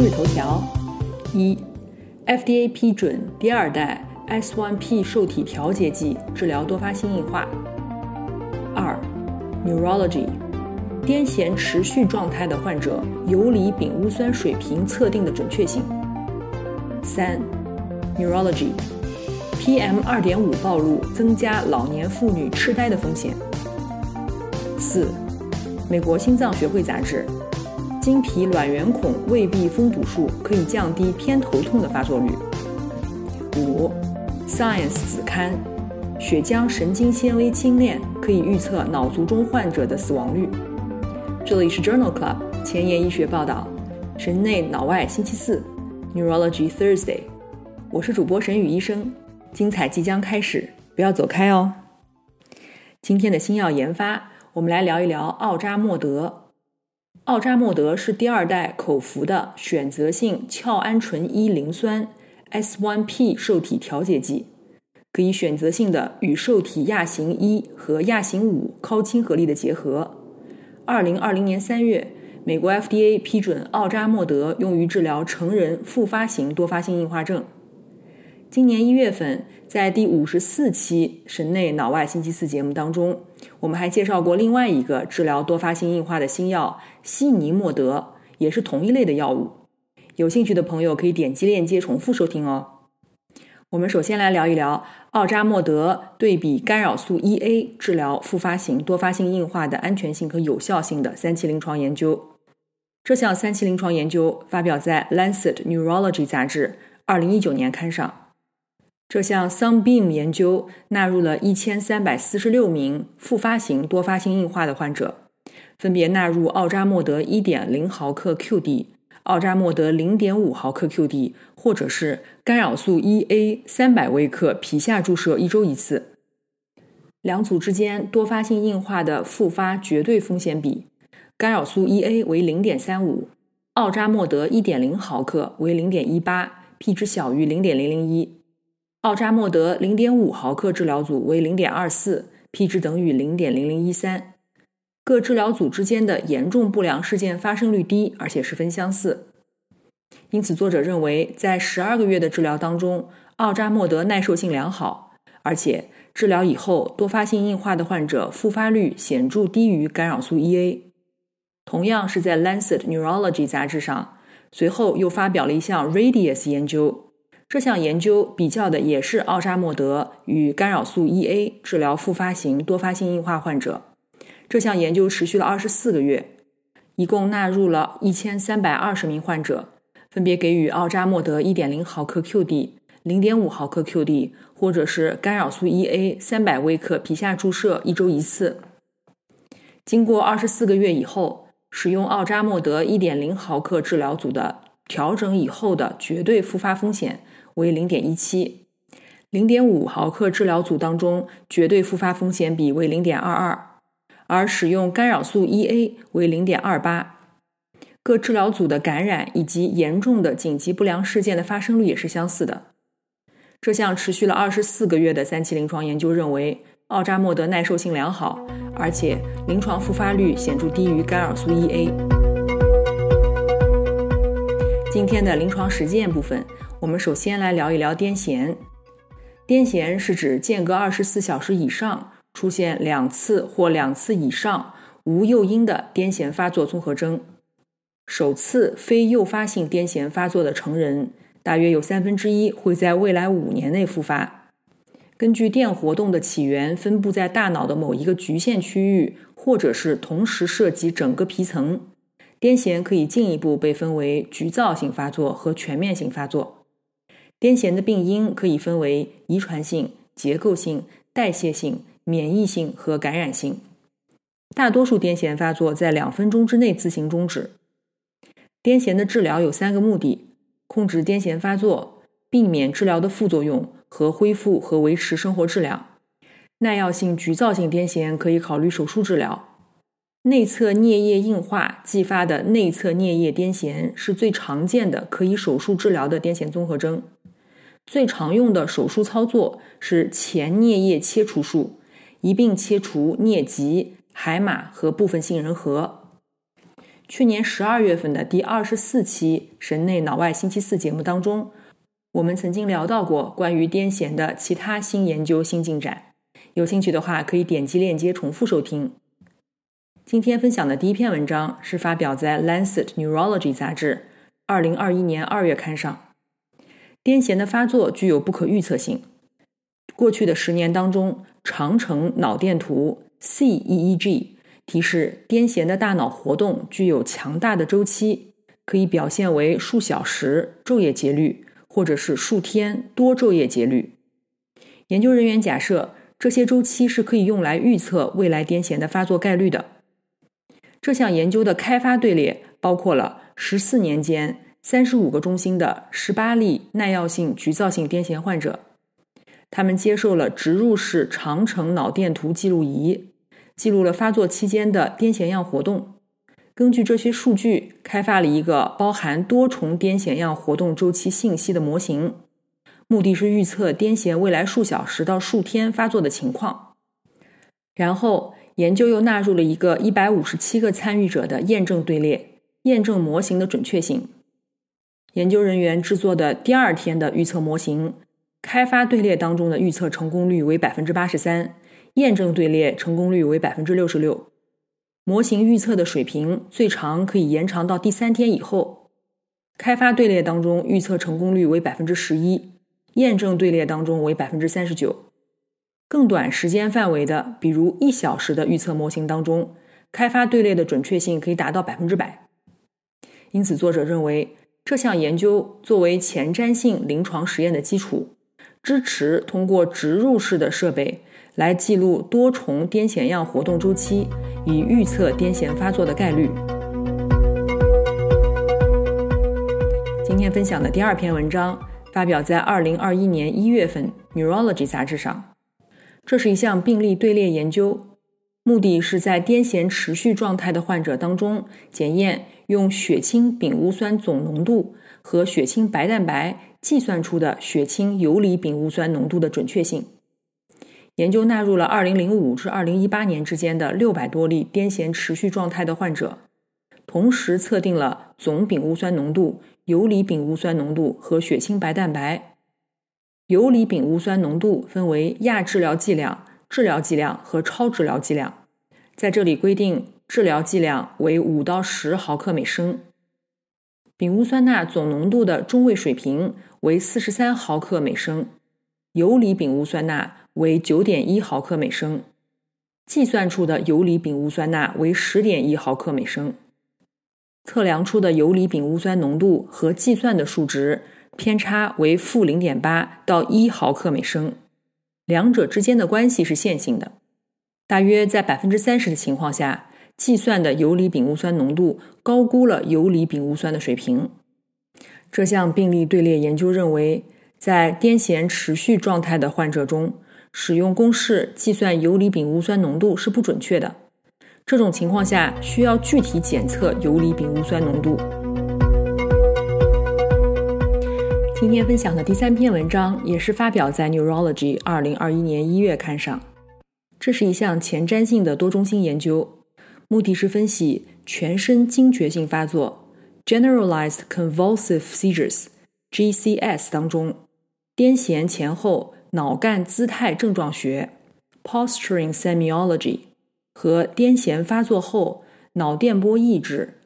今日头条：一，FDA 批准第二代 S1P 受体调节剂治疗多发性硬化。二，Neurology，癫痫持续状态的患者游离丙戊酸水平测定的准确性。三，Neurology，PM 二点五暴露增加老年妇女痴呆的风险。四，美国心脏学会杂志。经皮卵圆孔胃壁封堵术可以降低偏头痛的发作率。五，Science 子刊，血浆神经纤维精链可以预测脑卒中患者的死亡率。这里是 Journal Club 前沿医学报道，神内脑外星期四，Neurology Thursday。我是主播沈宇医生，精彩即将开始，不要走开哦。今天的新药研发，我们来聊一聊奥扎莫德。奥扎莫德是第二代口服的选择性鞘氨醇一磷酸 S1P 受体调节剂，可以选择性的与受体亚型一和亚型五高亲和力的结合。二零二零年三月，美国 FDA 批准奥扎莫德用于治疗成人复发型多发性硬化症。今年一月份，在第五十四期神内脑外星期四节目当中，我们还介绍过另外一个治疗多发性硬化的新药西尼莫德，也是同一类的药物。有兴趣的朋友可以点击链接重复收听哦。我们首先来聊一聊奥扎莫德对比干扰素 1A 治疗复发型多发性硬化的安全性和有效性的三期临床研究。这项三期临床研究发表在《Lancet Neurology》杂志二零一九年刊上。这项 Sunbeam 研究纳入了一千三百四十六名复发型多发性硬化的患者，分别纳入奥扎莫德一点零毫克 QD、奥扎莫德零点五毫克 QD，或者是干扰素 1A 三百微克皮下注射一周一次。两组之间多发性硬化的复发绝对风险比，干扰素 1A 为零点三五，奥扎莫德一点零毫克为零点一八，p 值小于零点零零一。奥扎莫德零点五毫克治疗组为零点二四，p 值等于零点零零一三。各治疗组之间的严重不良事件发生率低，而且十分相似。因此，作者认为在十二个月的治疗当中，奥扎莫德耐受性良好，而且治疗以后多发性硬化的患者复发率显著低于干扰素 E A。同样是在《Lancet Neurology》杂志上，随后又发表了一项 Radius 研究。这项研究比较的也是奥扎莫德与干扰素 Ea 治疗复发型多发性硬化患者。这项研究持续了二十四个月，一共纳入了一千三百二十名患者，分别给予奥扎莫德1.0毫克 QD、0.5毫克 QD，或者是干扰素 Ea 三百微克皮下注射一周一次。经过二十四个月以后，使用奥扎莫德1.0毫克治疗组的调整以后的绝对复发风险。为零点一七，零点五毫克治疗组当中绝对复发风险比为零点二二，而使用干扰素 1A 为零点二八。各治疗组的感染以及严重的紧急不良事件的发生率也是相似的。这项持续了二十四个月的三期临床研究认为，奥扎莫德耐受性良好，而且临床复发率显著低于干扰素 1A。今天的临床实践部分。我们首先来聊一聊癫痫。癫痫是指间隔二十四小时以上出现两次或两次以上无诱因的癫痫发作综合征。首次非诱发性癫痫发作的成人，大约有三分之一会在未来五年内复发。根据电活动的起源分布在大脑的某一个局限区域，或者是同时涉及整个皮层，癫痫可以进一步被分为局灶性发作和全面性发作。癫痫的病因可以分为遗传性、结构性、代谢性、免疫性和感染性。大多数癫痫发作在两分钟之内自行终止，癫痫的治疗有三个目的：控制癫痫发作，避免治疗的副作用和恢复和维持生活质量。耐药性局灶性癫痫可以考虑手术治疗。内侧颞叶硬化继发的内侧颞叶癫痫是最常见的可以手术治疗的癫痫综合征。最常用的手术操作是前颞叶切除术，一并切除颞棘、海马和部分杏仁核。去年十二月份的第二十四期神内脑外星期四节目当中，我们曾经聊到过关于癫痫的其他新研究新进展。有兴趣的话，可以点击链接重复收听。今天分享的第一篇文章是发表在《Lancet Neurology》杂志二零二一年二月刊上。癫痫的发作具有不可预测性。过去的十年当中，长程脑电图 （CEEG） 提示癫痫的大脑活动具有强大的周期，可以表现为数小时昼夜节律，或者是数天多昼夜节律。研究人员假设，这些周期是可以用来预测未来癫痫的发作概率的。这项研究的开发队列包括了十四年间。三十五个中心的十八例耐药性局灶性癫痫患者，他们接受了植入式长程脑电图记录仪，记录了发作期间的癫痫样活动。根据这些数据，开发了一个包含多重癫痫样活动周期信息的模型，目的是预测癫痫未来数小时到数天发作的情况。然后，研究又纳入了一个一百五十七个参与者的验证队列，验证模型的准确性。研究人员制作的第二天的预测模型，开发队列当中的预测成功率为百分之八十三，验证队列成功率为百分之六十六。模型预测的水平最长可以延长到第三天以后。开发队列当中预测成功率为百分之十一，验证队列当中为百分之三十九。更短时间范围的，比如一小时的预测模型当中，开发队列的准确性可以达到百分之百。因此，作者认为。这项研究作为前瞻性临床实验的基础，支持通过植入式的设备来记录多重癫痫样活动周期，以预测癫痫发作的概率。今天分享的第二篇文章发表在二零二一年一月份《Neurology》杂志上。这是一项病例队列研究，目的是在癫痫持续状态的患者当中检验。用血清丙戊酸总浓度和血清白蛋白计算出的血清游离丙戊酸浓度的准确性。研究纳入了2005至2018年之间的600多例癫痫持续状态的患者，同时测定了总丙戊酸浓度、游离丙戊酸浓度和血清白蛋白。游离丙戊酸浓度分为亚治疗剂量、治疗剂量和超治疗剂量，在这里规定。治疗剂量为五到十毫克每升，丙戊酸钠总浓度的中位水平为四十三毫克每升，游离丙戊酸钠为九点一毫克每升，计算出的游离丙戊酸钠为十点一毫克每升，测量出的游离丙戊酸浓度和计算的数值偏差为负零点八到一毫克每升，两者之间的关系是线性的，大约在百分之三十的情况下。计算的游离丙戊酸浓度高估了游离丙戊酸的水平。这项病例队列研究认为，在癫痫持续状态的患者中，使用公式计算游离丙戊酸浓度是不准确的。这种情况下，需要具体检测游离丙戊酸浓度。今天分享的第三篇文章也是发表在《Neurology》二零二一年一月刊上。这是一项前瞻性的多中心研究。目的是分析全身惊厥性发作 （Generalized Convulsive Seizures，GCS） 当中癫痫前后脑干姿态症状学 （Posturing Semiology） 和癫痫发作后脑电波抑制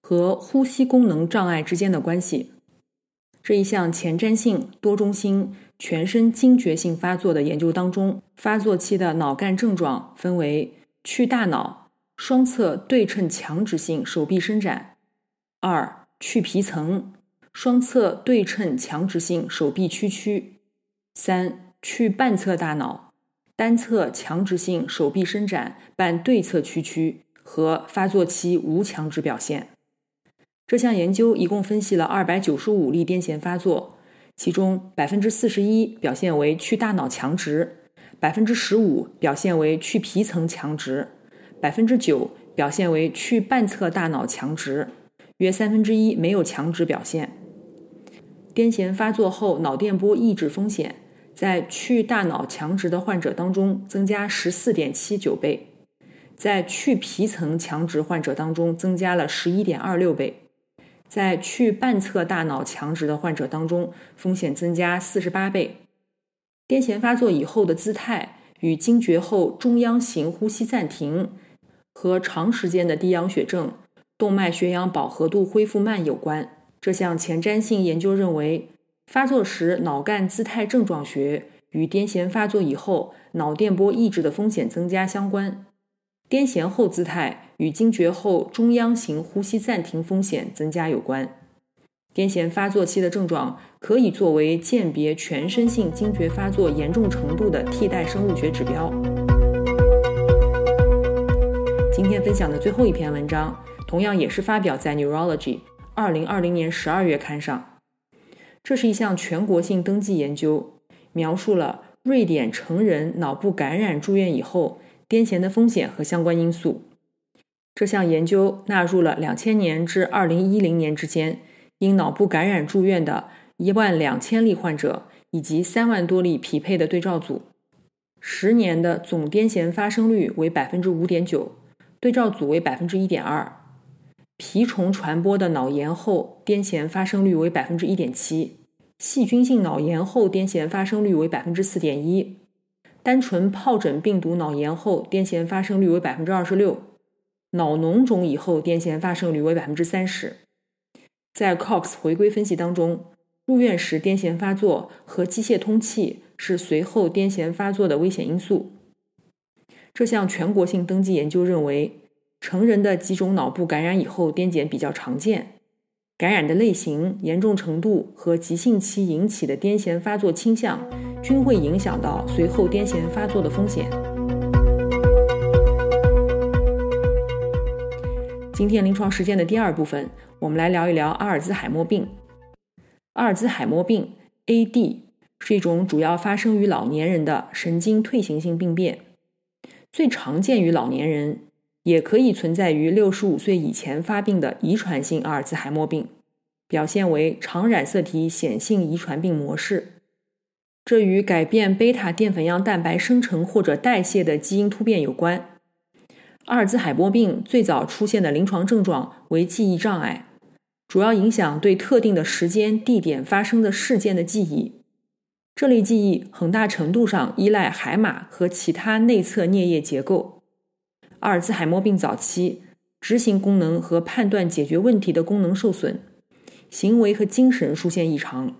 和呼吸功能障碍之间的关系。这一项前瞻性多中心全身惊厥性发作的研究当中，发作期的脑干症状分为去大脑。双侧对称强直性手臂伸展，二去皮层，双侧对称强直性手臂屈曲，三去半侧大脑，单侧强直性手臂伸展伴对侧屈曲和发作期无强直表现。这项研究一共分析了二百九十五例癫痫发作，其中百分之四十一表现为去大脑强直，百分之十五表现为去皮层强直，百分之九表现为去半侧大脑强直，约三分之一没有强直表现。癫痫发作后脑电波抑制风险。在去大脑强直的患者当中增加十四点七九倍，在去皮层强直患者当中增加了十一点二六倍，在去半侧大脑强直的患者当中风险增加四十八倍。癫痫发作以后的姿态与惊厥后中央型呼吸暂停和长时间的低氧血症、动脉血氧饱和度恢复慢有关。这项前瞻性研究认为。发作时脑干姿态症状学与癫痫发作以后脑电波抑制的风险增加相关。癫痫后姿态与惊厥后中央型呼吸暂停风险增加有关。癫痫发作期的症状可以作为鉴别全身性惊厥发作严重程度的替代生物学指标。今天分享的最后一篇文章，同样也是发表在《Neurology》二零二零年十二月刊上。这是一项全国性登记研究，描述了瑞典成人脑部感染住院以后癫痫的风险和相关因素。这项研究纳入了两千年至二零一零年之间因脑部感染住院的一万两千例患者以及三万多例匹配的对照组，十年的总癫痫发生率为百分之五点九，对照组为百分之一点二。蜱虫传播的脑炎后癫痫发生率为百分之一点七，细菌性脑炎后癫痫发生率为百分之四点一，单纯疱疹病毒脑炎后癫痫发生率为百分之二十六，脑脓肿以后癫痫发生率为百分之三十。在 Cox 回归分析当中，入院时癫痫发作和机械通气是随后癫痫发作的危险因素。这项全国性登记研究认为。成人的几种脑部感染以后癫痫比较常见，感染的类型、严重程度和急性期引起的癫痫发作倾向均会影响到随后癫痫发作的风险。今天临床实践的第二部分，我们来聊一聊阿尔兹海默病。阿尔兹海默病 （AD） 是一种主要发生于老年人的神经退行性病变，最常见于老年人。也可以存在于六十五岁以前发病的遗传性阿尔兹海默病，表现为常染色体显性遗传病模式。这与改变贝塔淀粉样蛋白生成或者代谢的基因突变有关。阿尔兹海默病最早出现的临床症状为记忆障碍，主要影响对特定的时间、地点发生的事件的记忆。这类记忆很大程度上依赖海马和其他内侧颞叶结构。阿尔兹海默病早期，执行功能和判断解决问题的功能受损，行为和精神出现异常。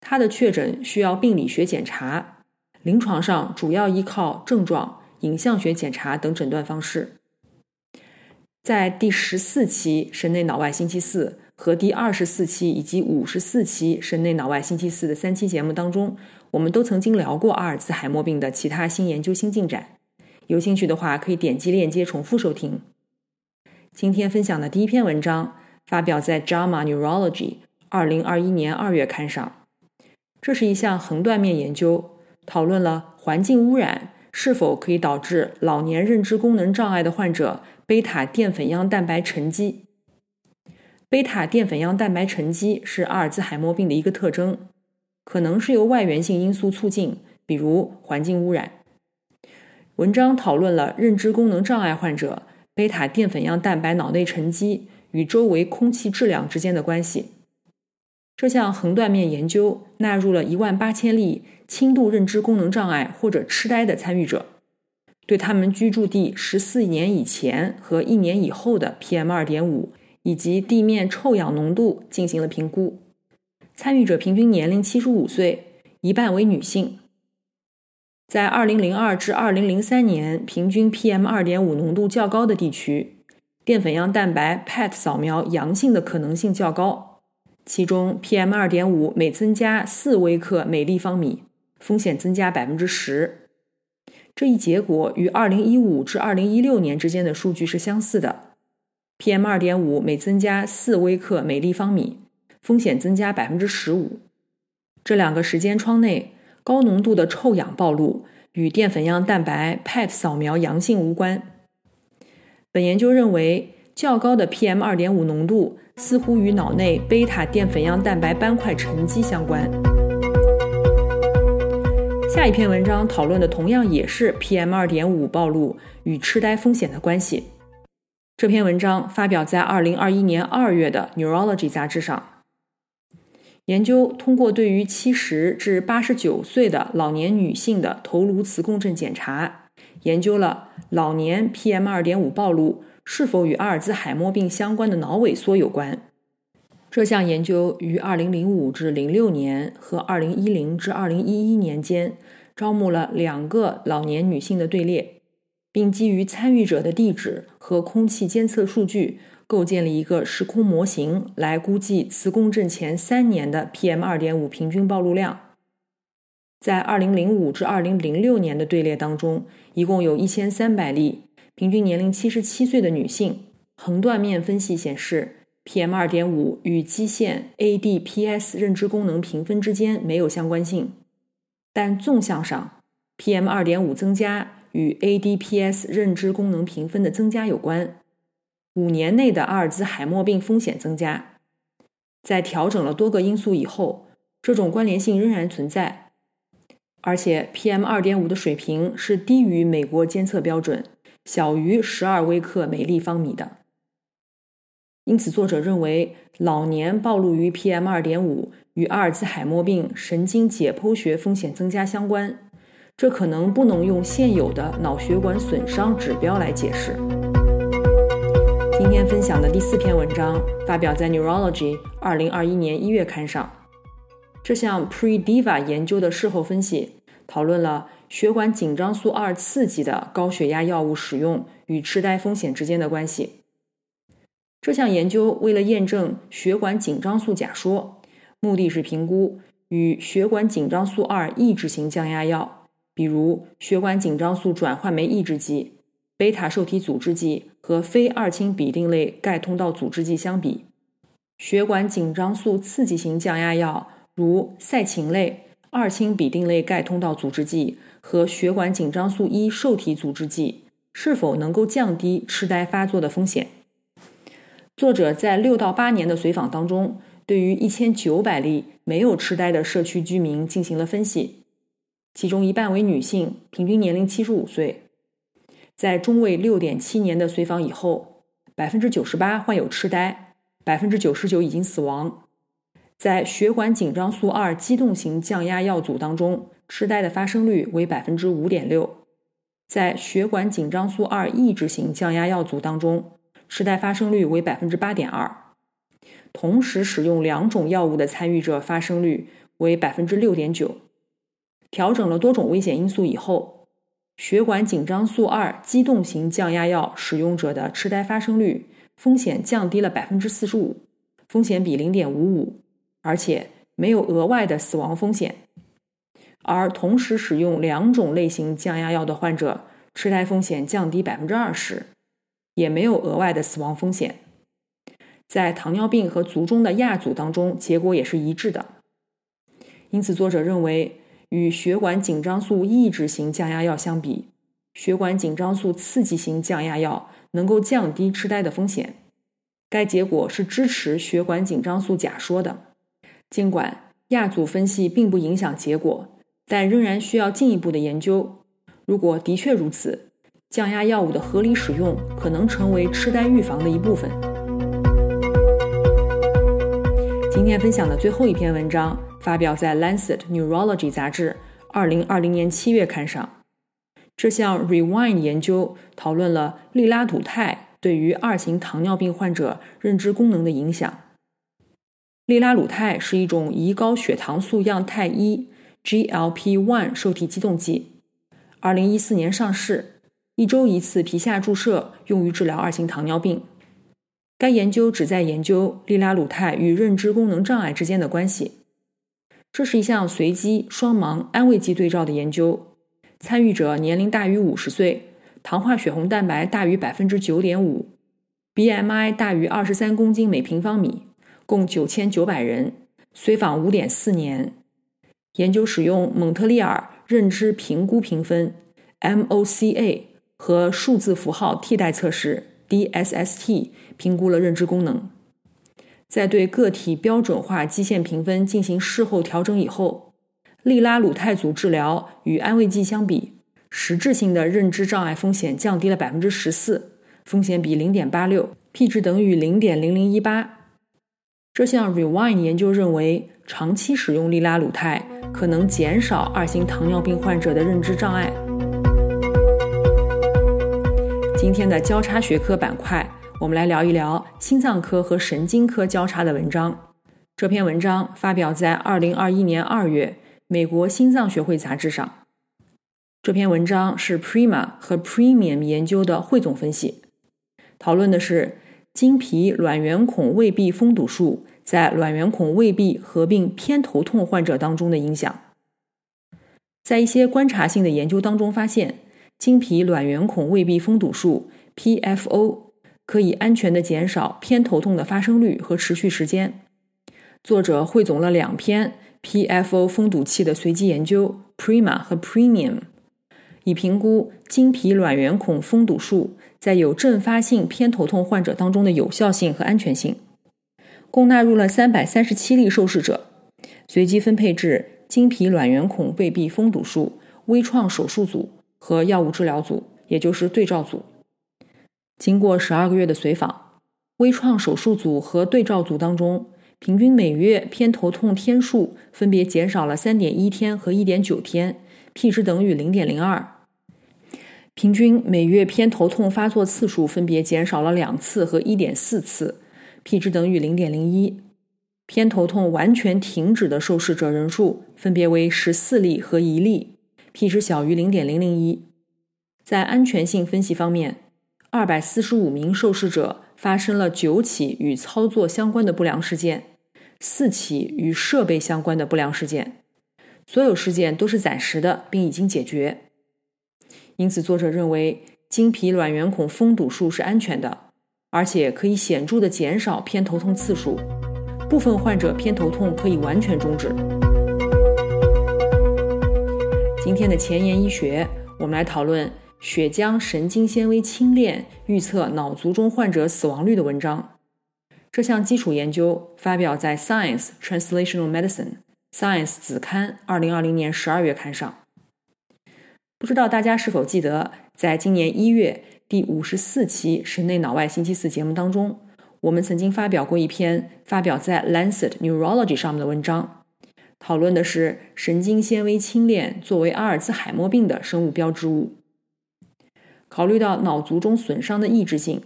他的确诊需要病理学检查，临床上主要依靠症状、影像学检查等诊断方式。在第十四期神内脑外星期四和第二十四期以及五十四期神内脑外星期四的三期节目当中，我们都曾经聊过阿尔兹海默病的其他新研究新进展。有兴趣的话，可以点击链接重复收听。今天分享的第一篇文章发表在《JAMA Neurology》二零二一年二月刊上。这是一项横断面研究，讨论了环境污染是否可以导致老年认知功能障碍的患者贝塔淀粉样蛋白沉积。贝塔淀粉样蛋白沉积是阿尔兹海默病的一个特征，可能是由外源性因素促进，比如环境污染。文章讨论了认知功能障碍患者贝塔淀粉样蛋白脑内沉积与周围空气质量之间的关系。这项横断面研究纳入了一万八千例轻度认知功能障碍或者痴呆的参与者，对他们居住地十四年以前和一年以后的 PM 二点五以及地面臭氧浓度进行了评估。参与者平均年龄七十五岁，一半为女性。在2002至2003年，平均 PM2.5 浓度较高的地区，淀粉样蛋白 PET 扫描阳性的可能性较高。其中，PM2.5 每增加4微克每立方米，风险增加10%。这一结果与2015至2016年之间的数据是相似的。，PM 二点五每增加四微克每立方米，风险增加百分之十五。这两个时间窗内，高浓度的臭氧暴露与淀粉样蛋白 PET 扫描阳性无关。本研究认为，较高的 PM 二点五浓度似乎与脑内贝塔淀粉样蛋白斑块沉积相关。下一篇文章讨论的同样也是 PM 二点五暴露与痴呆风险的关系。这篇文章发表在二零二一年二月的《Neurology》杂志上。研究通过对于七十至八十九岁的老年女性的头颅磁共振检查，研究了老年 PM 二点五暴露是否与阿尔兹海默病相关的脑萎缩有关。这项研究于2005至06年和2010至2011年间招募了两个老年女性的队列，并基于参与者的地址和空气监测数据，构建了一个时空模型来估计磁共振前三年的 PM2.5 平均暴露量。在2005至2006年的队列当中，一共有一千三百例，平均年龄77岁的女性。横断面分析显示。PM 二点五与基线 ADPS 认知功能评分之间没有相关性，但纵向上，PM 二点五增加与 ADPS 认知功能评分的增加有关。五年内的阿尔兹海默病风险增加，在调整了多个因素以后，这种关联性仍然存在，而且 PM 二点五的水平是低于美国监测标准，小于十二微克每立方米的。因此，作者认为老年暴露于 PM 二点五与阿尔兹海默病神经解剖学风险增加相关。这可能不能用现有的脑血管损伤指标来解释。今天分享的第四篇文章发表在《Neurology》二零二一年一月刊上。这项 Pre-Diva 研究的事后分析讨论了血管紧张素二刺激的高血压药物使用与痴呆风险之间的关系。这项研究为了验证血管紧张素假说，目的是评估与血管紧张素二抑制型降压药，比如血管紧张素转换酶抑制剂、贝塔受体阻滞剂和非二氢吡啶类钙通道阻滞剂相比，血管紧张素刺激型降压药如赛嗪类、二氢吡啶类钙通道阻滞剂和血管紧张素一受体阻滞剂是否能够降低痴呆发作的风险。作者在六到八年的随访当中，对于一千九百例没有痴呆的社区居民进行了分析，其中一半为女性，平均年龄七十五岁。在中位六点七年的随访以后，百分之九十八患有痴呆，百分之九十九已经死亡。在血管紧张素二激动型降压药组当中，痴呆的发生率为百分之五点六。在血管紧张素二抑制型降压药组当中，痴呆发生率为百分之八点二，同时使用两种药物的参与者发生率为百分之六点九。调整了多种危险因素以后，血管紧张素二激动型降压药使用者的痴呆发生率风险降低了百分之四十五，风险比零点五五，而且没有额外的死亡风险。而同时使用两种类型降压药的患者，痴呆风险降低百分之二十。也没有额外的死亡风险，在糖尿病和卒中的亚组当中，结果也是一致的。因此，作者认为，与血管紧张素抑制型降压药相比，血管紧张素刺激型降压药能够降低痴呆的风险。该结果是支持血管紧张素假说的。尽管亚组分析并不影响结果，但仍然需要进一步的研究。如果的确如此，降压药物的合理使用可能成为痴呆预防的一部分。今天分享的最后一篇文章发表在《Lancet Neurology》杂志二零二零年七月刊上。这项 Rewind 研究讨论了利拉鲁肽对于二型糖尿病患者认知功能的影响。利拉鲁肽是一种胰高血糖素样肽一 （GLP-1） 受体激动剂，二零一四年上市。一周一次皮下注射，用于治疗二型糖尿病。该研究旨在研究利拉鲁肽与认知功能障碍之间的关系。这是一项随机双盲安慰剂对照的研究，参与者年龄大于五十岁，糖化血红蛋白大于百分之九点五。，BMI 大于二十三公斤每平方米，共九千九百人，随访五点四年。研究使用蒙特利尔认知评估评分 （MOCA） 和数字符号替代测试 （DSST） 评估了认知功能。在对个体标准化基线评分进行事后调整以后，利拉鲁肽组治疗与安慰剂相比，实质性的认知障碍风险降低了百分之十四，风险比零点八六，p 值等于零点零零一八。这项 Rewind 研究认为，长期使用利拉鲁肽可能减少二型糖尿病患者的认知障碍。今天的交叉学科板块。我们来聊一聊心脏科和神经科交叉的文章。这篇文章发表在二零二一年二月美国心脏学会杂志上。这篇文章是 Prima 和 Premium 研究的汇总分析，讨论的是经皮卵圆孔未闭封堵术在卵圆孔未闭合并偏头痛患者当中的影响。在一些观察性的研究当中发现，经皮卵圆孔未闭封堵术 （PFO）。可以安全的减少偏头痛的发生率和持续时间。作者汇总了两篇 PFO 封堵器的随机研究，Prima 和 Premium，以评估经皮卵圆孔封堵术在有阵发性偏头痛患者当中的有效性和安全性。共纳入了三百三十七例受试者，随机分配至经皮卵圆孔胃壁封堵术微创手术组和药物治疗组，也就是对照组。经过十二个月的随访，微创手术组和对照组当中，平均每月偏头痛天数分别减少了三点一天和一点九天，p 值等于零点零二。平均每月偏头痛发作次数分别减少了两次和一点四次，p 值等于零点零一。偏头痛完全停止的受试者人数分别为十四例和一例，p 值小于零点零零一。在安全性分析方面。二百四十五名受试者发生了九起与操作相关的不良事件，四起与设备相关的不良事件，所有事件都是暂时的，并已经解决。因此，作者认为经皮卵圆孔封堵术是安全的，而且可以显著的减少偏头痛次数，部分患者偏头痛可以完全终止。今天的前沿医学，我们来讨论。血浆神经纤维轻链预测脑卒中患者死亡率的文章，这项基础研究发表在《Science Translational Medicine》Science 子刊二零二零年十二月刊上。不知道大家是否记得，在今年一月第五十四期《神内脑外星期四》节目当中，我们曾经发表过一篇发表在《Lancet Neurology》上面的文章，讨论的是神经纤维轻链作为阿尔兹海默病的生物标志物。考虑到脑卒中损伤的抑制性，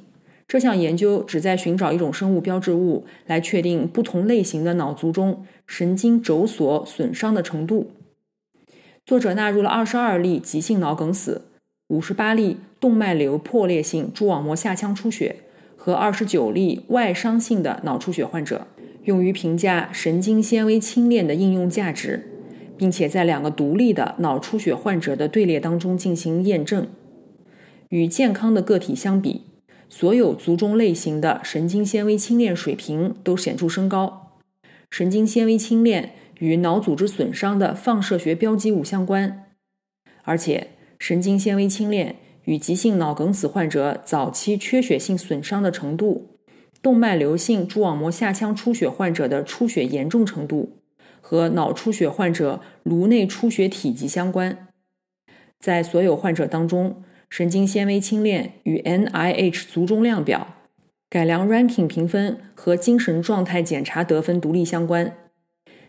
这项研究旨在寻找一种生物标志物来确定不同类型的脑卒中神经轴索损伤的程度。作者纳入了二十二例急性脑梗死、五十八例动脉瘤破裂性蛛网膜下腔出血和二十九例外伤性的脑出血患者，用于评价神经纤维轻链的应用价值，并且在两个独立的脑出血患者的队列当中进行验证。与健康的个体相比，所有卒中类型的神经纤维轻链水平都显著升高。神经纤维轻链与脑组织损伤的放射学标记物相关，而且神经纤维轻链与急性脑梗死患者早期缺血性损伤的程度、动脉瘤性蛛网膜下腔出血患者的出血严重程度和脑出血患者颅内出血体积相关。在所有患者当中。神经纤维轻链与 NIH 卒中量表、改良 Ranking 评分和精神状态检查得分独立相关。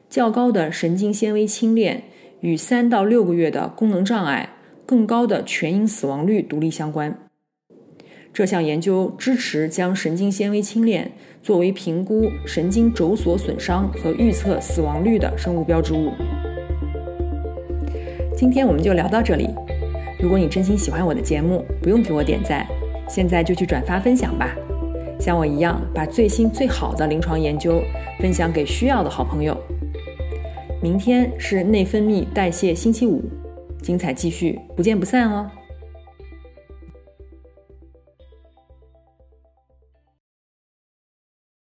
较高的神经纤维轻链与三到六个月的功能障碍、更高的全因死亡率独立相关。这项研究支持将神经纤维轻链作为评估神经轴索损伤和预测死亡率的生物标志物。今天我们就聊到这里。如果你真心喜欢我的节目，不用给我点赞，现在就去转发分享吧。像我一样，把最新最好的临床研究分享给需要的好朋友。明天是内分泌代谢星期五，精彩继续，不见不散哦。